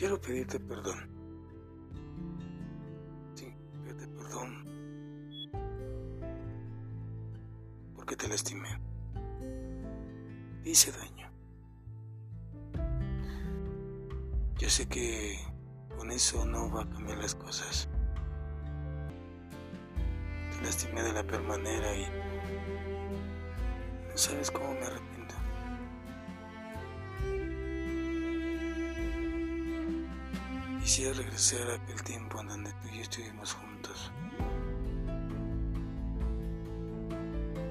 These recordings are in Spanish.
quiero pedirte perdón. Sí, pedirte perdón porque te lastimé. Hice daño. Yo sé que con eso no va a cambiar las cosas. Te lastimé de la peor manera y no sabes cómo me arrepiento. Quisiera regresar a aquel tiempo en donde tú y yo estuvimos juntos.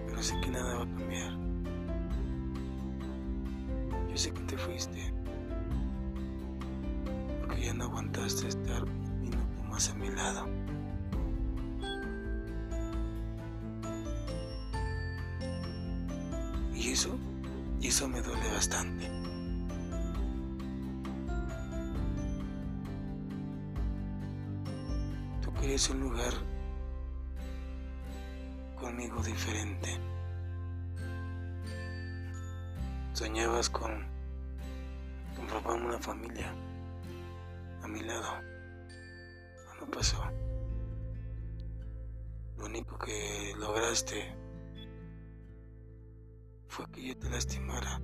Pero sé que nada va a cambiar. Yo sé que te fuiste. Porque ya no aguantaste estar un minuto más a mi lado. Y eso, y eso me duele bastante. Querías un lugar conmigo diferente. Soñabas con, con formar una familia a mi lado. No pasó. Lo único que lograste fue que yo te lastimara.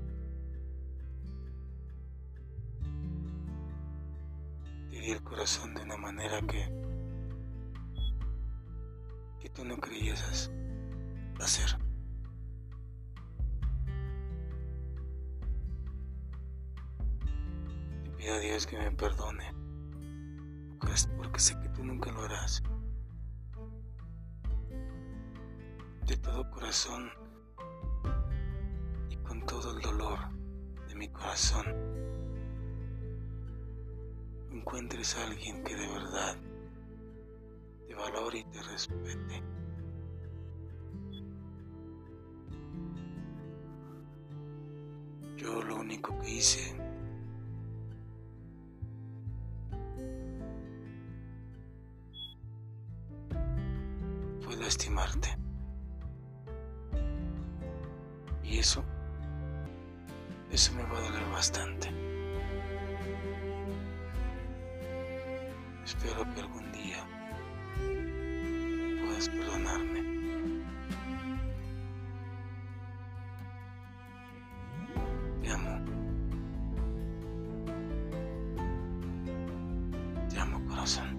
Te di el corazón de una manera que que tú no creías hacer. Te pido a Dios que me perdone, porque sé que tú nunca lo harás. De todo corazón y con todo el dolor de mi corazón, encuentres a alguien que de verdad te respete. Yo lo único que hice fue lastimarte. Y eso, eso me va a doler bastante. Espero que algún día perdonarme. Te amo. Te amo, corazón.